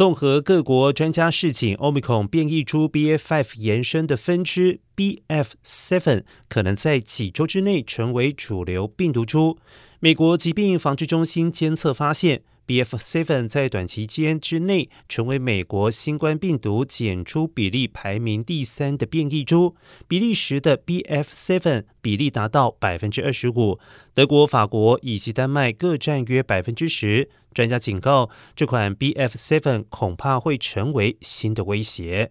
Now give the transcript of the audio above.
综合各国专家示警，Omicron 变异株 BF5 延伸的分支 BF7 可能在几周之内成为主流病毒株。美国疾病防治中心监测发现。B. F. Seven 在短期间之内成为美国新冠病毒检出比例排名第三的变异株，比利时的 B. F. Seven 比例达到百分之二十五，德国、法国以及丹麦各占约百分之十。专家警告，这款 B. F. Seven 恐怕会成为新的威胁。